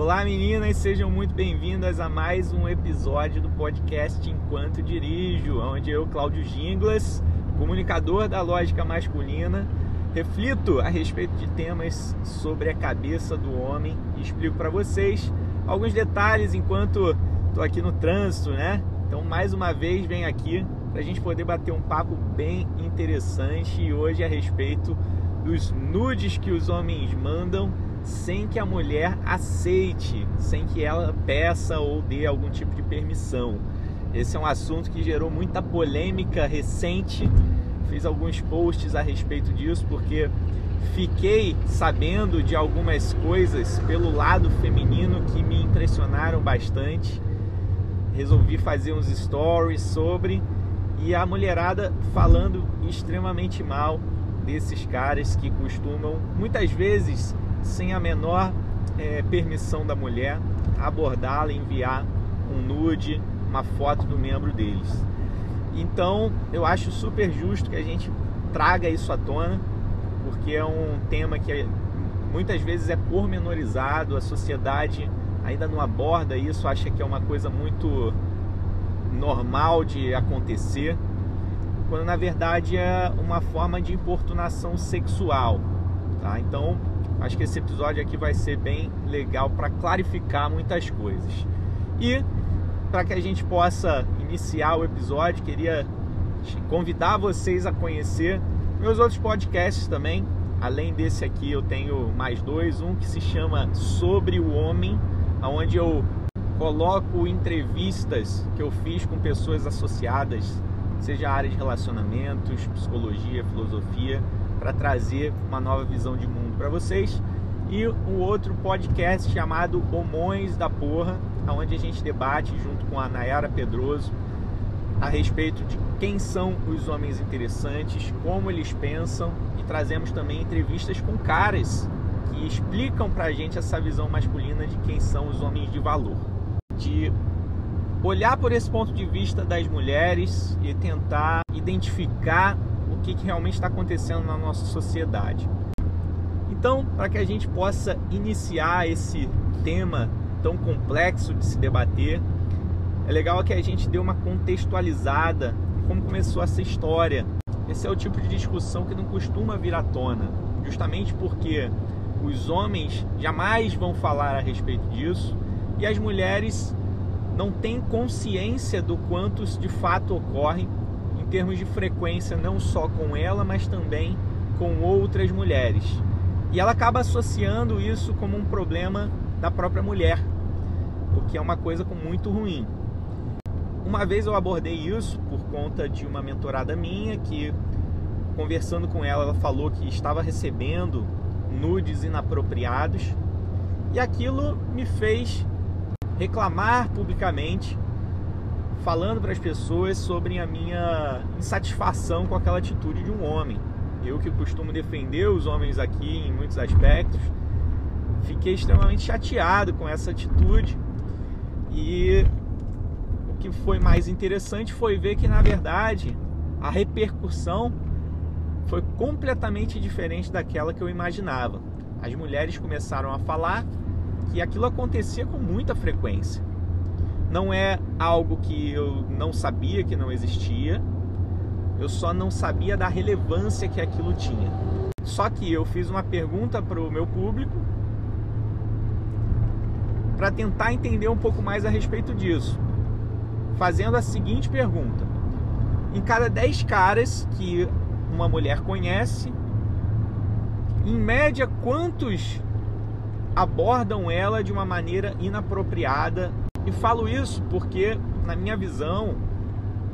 Olá meninas, sejam muito bem-vindas a mais um episódio do podcast Enquanto Dirijo, onde eu, Cláudio Ginglas, comunicador da lógica masculina, reflito a respeito de temas sobre a cabeça do homem e explico para vocês alguns detalhes enquanto estou aqui no trânsito, né? Então, mais uma vez, venho aqui para a gente poder bater um papo bem interessante e hoje a respeito dos nudes que os homens mandam sem que a mulher aceite, sem que ela peça ou dê algum tipo de permissão. Esse é um assunto que gerou muita polêmica recente. Fiz alguns posts a respeito disso porque fiquei sabendo de algumas coisas pelo lado feminino que me impressionaram bastante. Resolvi fazer uns stories sobre e a mulherada falando extremamente mal desses caras que costumam muitas vezes sem a menor é, permissão da mulher, abordá-la, enviar um nude, uma foto do membro deles. Então, eu acho super justo que a gente traga isso à tona, porque é um tema que muitas vezes é pormenorizado, a sociedade ainda não aborda isso, acha que é uma coisa muito normal de acontecer, quando na verdade é uma forma de importunação sexual. Tá? Então, Acho que esse episódio aqui vai ser bem legal para clarificar muitas coisas. E para que a gente possa iniciar o episódio, queria convidar vocês a conhecer meus outros podcasts também. Além desse aqui, eu tenho mais dois, um que se chama Sobre o Homem, onde eu coloco entrevistas que eu fiz com pessoas associadas, seja a área de relacionamentos, psicologia, filosofia, para trazer uma nova visão de mundo para vocês. E o outro podcast chamado Homões da Porra, onde a gente debate junto com a Nayara Pedroso a respeito de quem são os homens interessantes, como eles pensam e trazemos também entrevistas com caras que explicam para a gente essa visão masculina de quem são os homens de valor. De olhar por esse ponto de vista das mulheres e tentar identificar que, que realmente está acontecendo na nossa sociedade. Então, para que a gente possa iniciar esse tema tão complexo de se debater, é legal que a gente dê uma contextualizada em como começou essa história. Esse é o tipo de discussão que não costuma vir à tona, justamente porque os homens jamais vão falar a respeito disso e as mulheres não têm consciência do quanto isso de fato ocorre termos de frequência, não só com ela, mas também com outras mulheres. E ela acaba associando isso como um problema da própria mulher, porque é uma coisa muito ruim. Uma vez eu abordei isso por conta de uma mentorada minha que, conversando com ela, ela falou que estava recebendo nudes inapropriados e aquilo me fez reclamar publicamente falando para as pessoas sobre a minha insatisfação com aquela atitude de um homem. Eu que costumo defender os homens aqui em muitos aspectos, fiquei extremamente chateado com essa atitude. E o que foi mais interessante foi ver que na verdade a repercussão foi completamente diferente daquela que eu imaginava. As mulheres começaram a falar que aquilo acontecia com muita frequência não é algo que eu não sabia que não existia, eu só não sabia da relevância que aquilo tinha. Só que eu fiz uma pergunta para o meu público para tentar entender um pouco mais a respeito disso, fazendo a seguinte pergunta: em cada 10 caras que uma mulher conhece, em média, quantos abordam ela de uma maneira inapropriada e falo isso porque, na minha visão,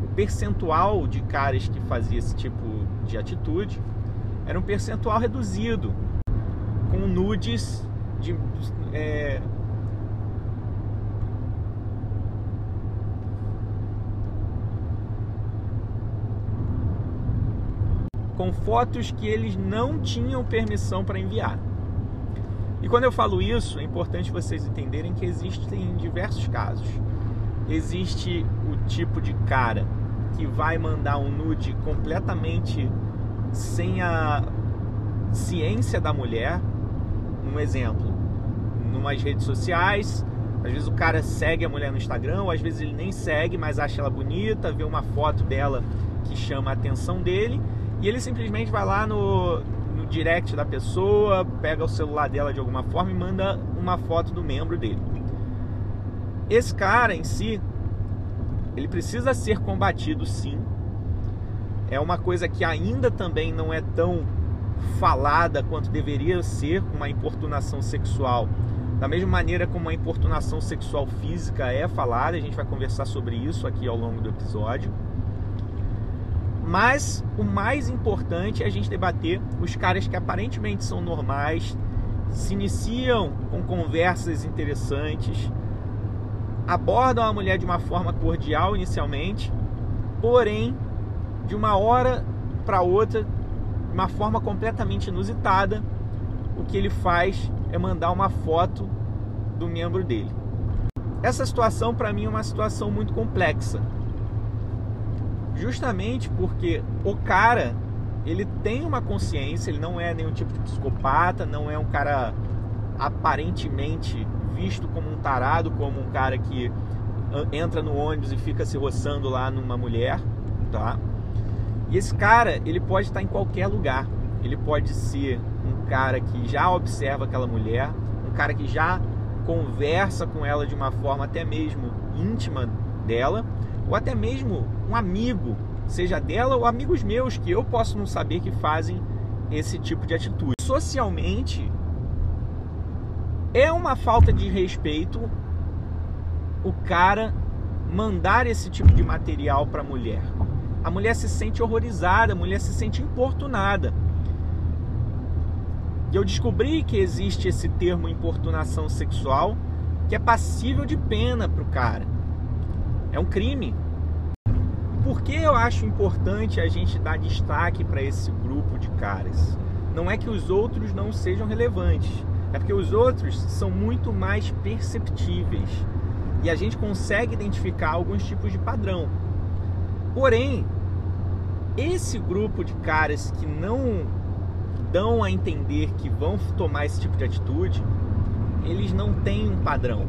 o percentual de caras que fazia esse tipo de atitude era um percentual reduzido, com nudes de. É, com fotos que eles não tinham permissão para enviar. E quando eu falo isso, é importante vocês entenderem que existem diversos casos. Existe o tipo de cara que vai mandar um nude completamente sem a ciência da mulher. Um exemplo, numas redes sociais. Às vezes o cara segue a mulher no Instagram, ou às vezes ele nem segue, mas acha ela bonita, vê uma foto dela que chama a atenção dele, e ele simplesmente vai lá no, direct da pessoa, pega o celular dela de alguma forma e manda uma foto do membro dele. Esse cara em si, ele precisa ser combatido sim. É uma coisa que ainda também não é tão falada quanto deveria ser uma importunação sexual. Da mesma maneira como a importunação sexual física é falada, a gente vai conversar sobre isso aqui ao longo do episódio. Mas o mais importante é a gente debater os caras que aparentemente são normais, se iniciam com conversas interessantes, abordam a mulher de uma forma cordial inicialmente, porém, de uma hora para outra, de uma forma completamente inusitada, o que ele faz é mandar uma foto do membro dele. Essa situação para mim é uma situação muito complexa. Justamente porque o cara, ele tem uma consciência, ele não é nenhum tipo de psicopata, não é um cara aparentemente visto como um tarado, como um cara que entra no ônibus e fica se roçando lá numa mulher, tá? E esse cara, ele pode estar em qualquer lugar. Ele pode ser um cara que já observa aquela mulher, um cara que já conversa com ela de uma forma até mesmo íntima dela, ou até mesmo um amigo, seja dela ou amigos meus que eu posso não saber que fazem esse tipo de atitude. Socialmente, é uma falta de respeito o cara mandar esse tipo de material para a mulher. A mulher se sente horrorizada, a mulher se sente importunada. E eu descobri que existe esse termo importunação sexual que é passível de pena para o cara. É um crime. Por que eu acho importante a gente dar destaque para esse grupo de caras? Não é que os outros não sejam relevantes é porque os outros são muito mais perceptíveis e a gente consegue identificar alguns tipos de padrão. Porém, esse grupo de caras que não dão a entender que vão tomar esse tipo de atitude, eles não têm um padrão.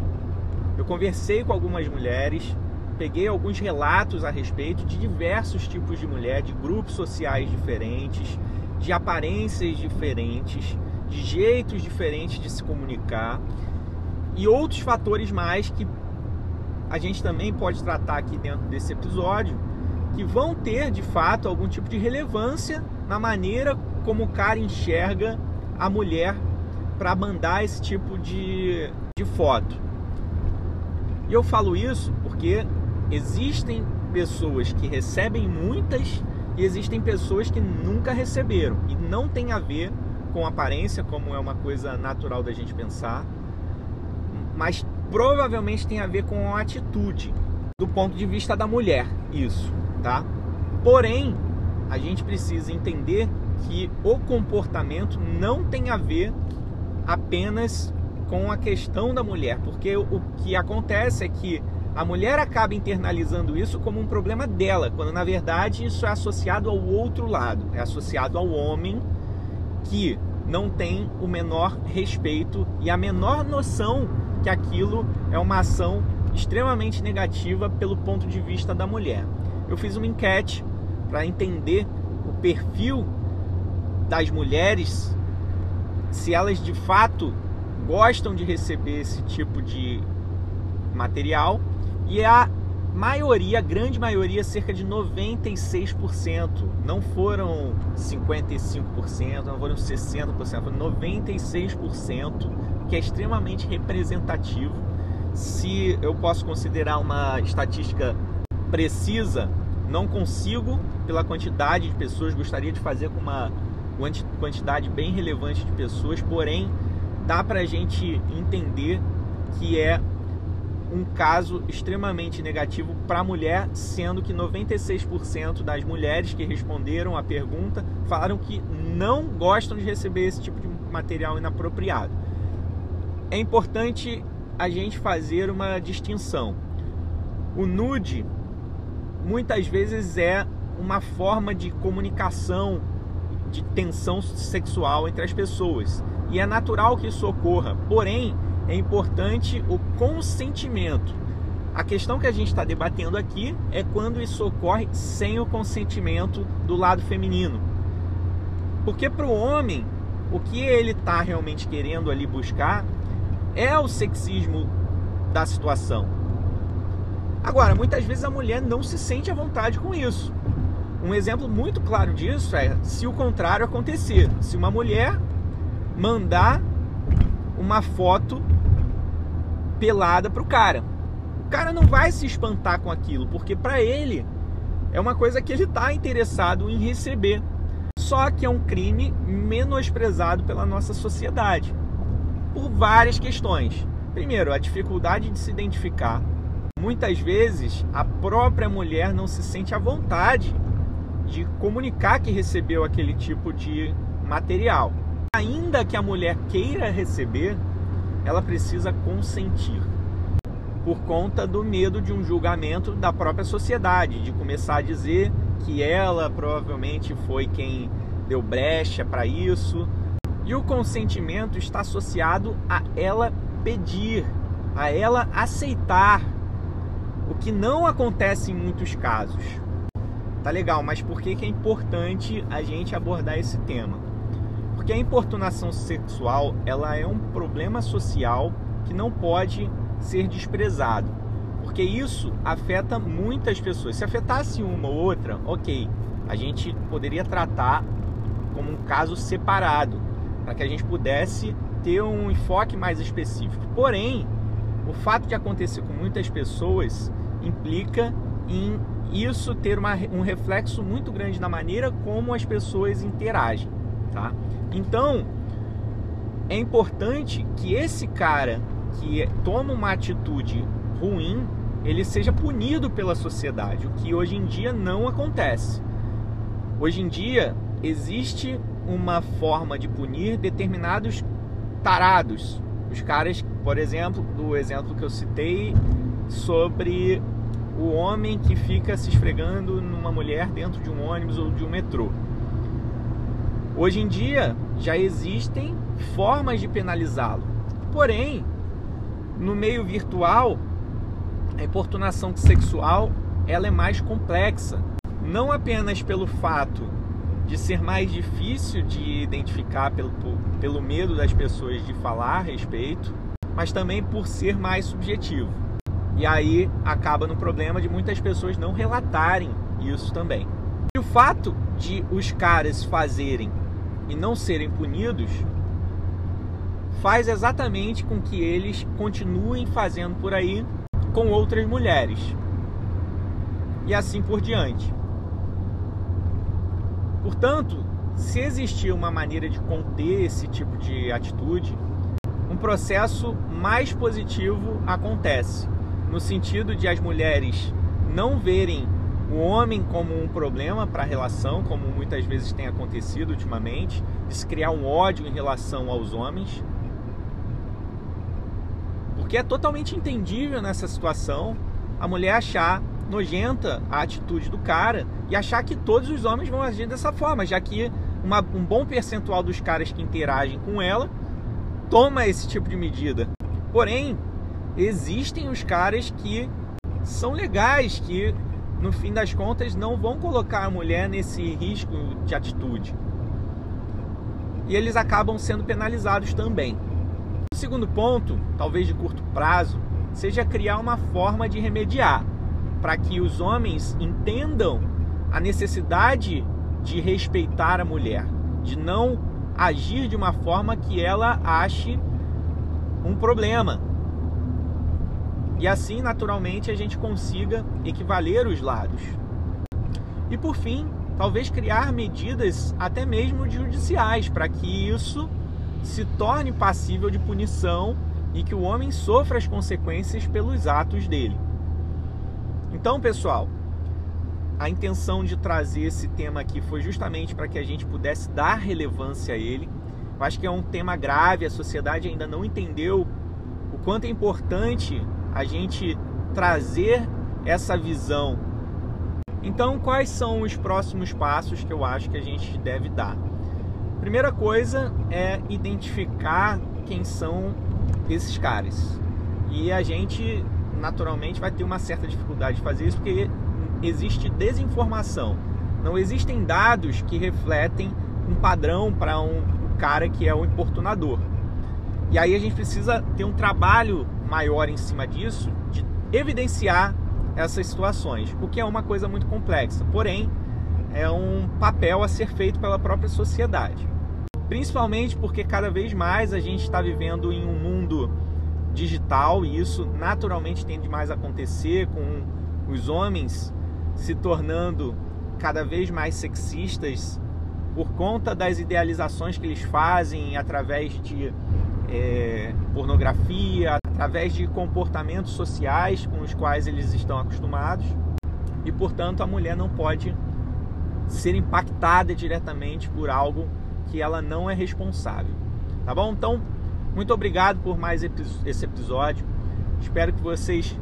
Eu conversei com algumas mulheres, peguei alguns relatos a respeito de diversos tipos de mulher, de grupos sociais diferentes, de aparências diferentes de jeitos diferentes de se comunicar e outros fatores mais que a gente também pode tratar aqui dentro desse episódio, que vão ter de fato algum tipo de relevância na maneira como o cara enxerga a mulher para mandar esse tipo de, de foto. E eu falo isso porque existem pessoas que recebem muitas e existem pessoas que nunca receberam e não tem a ver com aparência, como é uma coisa natural da gente pensar, mas provavelmente tem a ver com a atitude do ponto de vista da mulher, isso, tá? Porém, a gente precisa entender que o comportamento não tem a ver apenas com a questão da mulher, porque o que acontece é que a mulher acaba internalizando isso como um problema dela, quando na verdade isso é associado ao outro lado, é associado ao homem que não tem o menor respeito e a menor noção que aquilo é uma ação extremamente negativa pelo ponto de vista da mulher. Eu fiz uma enquete para entender o perfil das mulheres, se elas de fato gostam de receber esse tipo de material, e a maioria, a grande maioria, cerca de 96%, não foram 55%, não foram 60%, foram 96%, que é extremamente representativo. Se eu posso considerar uma estatística precisa, não consigo pela quantidade de pessoas, gostaria de fazer com uma quantidade bem relevante de pessoas, porém dá para a gente entender que é um caso extremamente negativo para a mulher, sendo que 96% das mulheres que responderam a pergunta falaram que não gostam de receber esse tipo de material inapropriado. É importante a gente fazer uma distinção. O nude muitas vezes é uma forma de comunicação, de tensão sexual entre as pessoas. E é natural que isso ocorra. Porém, é importante o consentimento. A questão que a gente está debatendo aqui é quando isso ocorre sem o consentimento do lado feminino. Porque para o homem, o que ele está realmente querendo ali buscar é o sexismo da situação. Agora, muitas vezes a mulher não se sente à vontade com isso. Um exemplo muito claro disso é se o contrário acontecer. Se uma mulher mandar uma foto pelada pro cara. O cara não vai se espantar com aquilo, porque para ele é uma coisa que ele está interessado em receber. Só que é um crime menosprezado pela nossa sociedade por várias questões. Primeiro, a dificuldade de se identificar. Muitas vezes a própria mulher não se sente à vontade de comunicar que recebeu aquele tipo de material. Ainda que a mulher queira receber, ela precisa consentir por conta do medo de um julgamento da própria sociedade, de começar a dizer que ela provavelmente foi quem deu brecha para isso. E o consentimento está associado a ela pedir, a ela aceitar, o que não acontece em muitos casos. Tá legal, mas por que, que é importante a gente abordar esse tema? Porque a importunação sexual ela é um problema social que não pode ser desprezado. Porque isso afeta muitas pessoas. Se afetasse uma ou outra, ok, a gente poderia tratar como um caso separado, para que a gente pudesse ter um enfoque mais específico. Porém, o fato de acontecer com muitas pessoas implica em isso ter uma, um reflexo muito grande na maneira como as pessoas interagem, tá? Então, é importante que esse cara que toma uma atitude ruim, ele seja punido pela sociedade, o que hoje em dia não acontece. Hoje em dia existe uma forma de punir determinados tarados. Os caras, por exemplo, do exemplo que eu citei sobre o homem que fica se esfregando numa mulher dentro de um ônibus ou de um metrô. Hoje em dia já existem formas de penalizá-lo. Porém, no meio virtual, a importunação sexual ela é mais complexa, não apenas pelo fato de ser mais difícil de identificar pelo, pelo medo das pessoas de falar a respeito, mas também por ser mais subjetivo. E aí acaba no problema de muitas pessoas não relatarem isso também. E o fato de os caras fazerem e não serem punidos faz exatamente com que eles continuem fazendo por aí com outras mulheres. E assim por diante. Portanto, se existir uma maneira de conter esse tipo de atitude, um processo mais positivo acontece no sentido de as mulheres não verem o homem como um problema para a relação, como muitas vezes tem acontecido ultimamente, de se criar um ódio em relação aos homens. Porque é totalmente entendível nessa situação a mulher achar nojenta a atitude do cara e achar que todos os homens vão agir dessa forma, já que uma, um bom percentual dos caras que interagem com ela toma esse tipo de medida. Porém, existem os caras que são legais, que no fim das contas não vão colocar a mulher nesse risco de atitude. E eles acabam sendo penalizados também. O segundo ponto, talvez de curto prazo, seja criar uma forma de remediar para que os homens entendam a necessidade de respeitar a mulher, de não agir de uma forma que ela ache um problema, e assim, naturalmente, a gente consiga equivaler os lados. E por fim, talvez criar medidas até mesmo judiciais para que isso se torne passível de punição e que o homem sofra as consequências pelos atos dele. Então, pessoal, a intenção de trazer esse tema aqui foi justamente para que a gente pudesse dar relevância a ele. Eu acho que é um tema grave, a sociedade ainda não entendeu o quanto é importante a gente trazer essa visão. Então, quais são os próximos passos que eu acho que a gente deve dar? Primeira coisa é identificar quem são esses caras. E a gente naturalmente vai ter uma certa dificuldade de fazer isso porque existe desinformação. Não existem dados que refletem um padrão para um cara que é o importunador. E aí a gente precisa ter um trabalho maior em cima disso, de evidenciar essas situações, o que é uma coisa muito complexa. Porém, é um papel a ser feito pela própria sociedade. Principalmente porque cada vez mais a gente está vivendo em um mundo digital e isso naturalmente tende mais a acontecer com os homens se tornando cada vez mais sexistas por conta das idealizações que eles fazem através de é, pornografia, através de comportamentos sociais com os quais eles estão acostumados e, portanto, a mulher não pode ser impactada diretamente por algo que ela não é responsável. Tá bom? Então, muito obrigado por mais esse episódio. Espero que vocês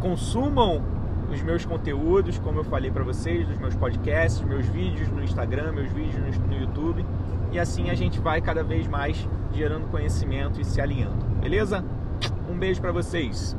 consumam os meus conteúdos, como eu falei para vocês, dos meus podcasts, meus vídeos no Instagram, meus vídeos no YouTube. E assim a gente vai cada vez mais gerando conhecimento e se alinhando. Beleza? Um beijo para vocês.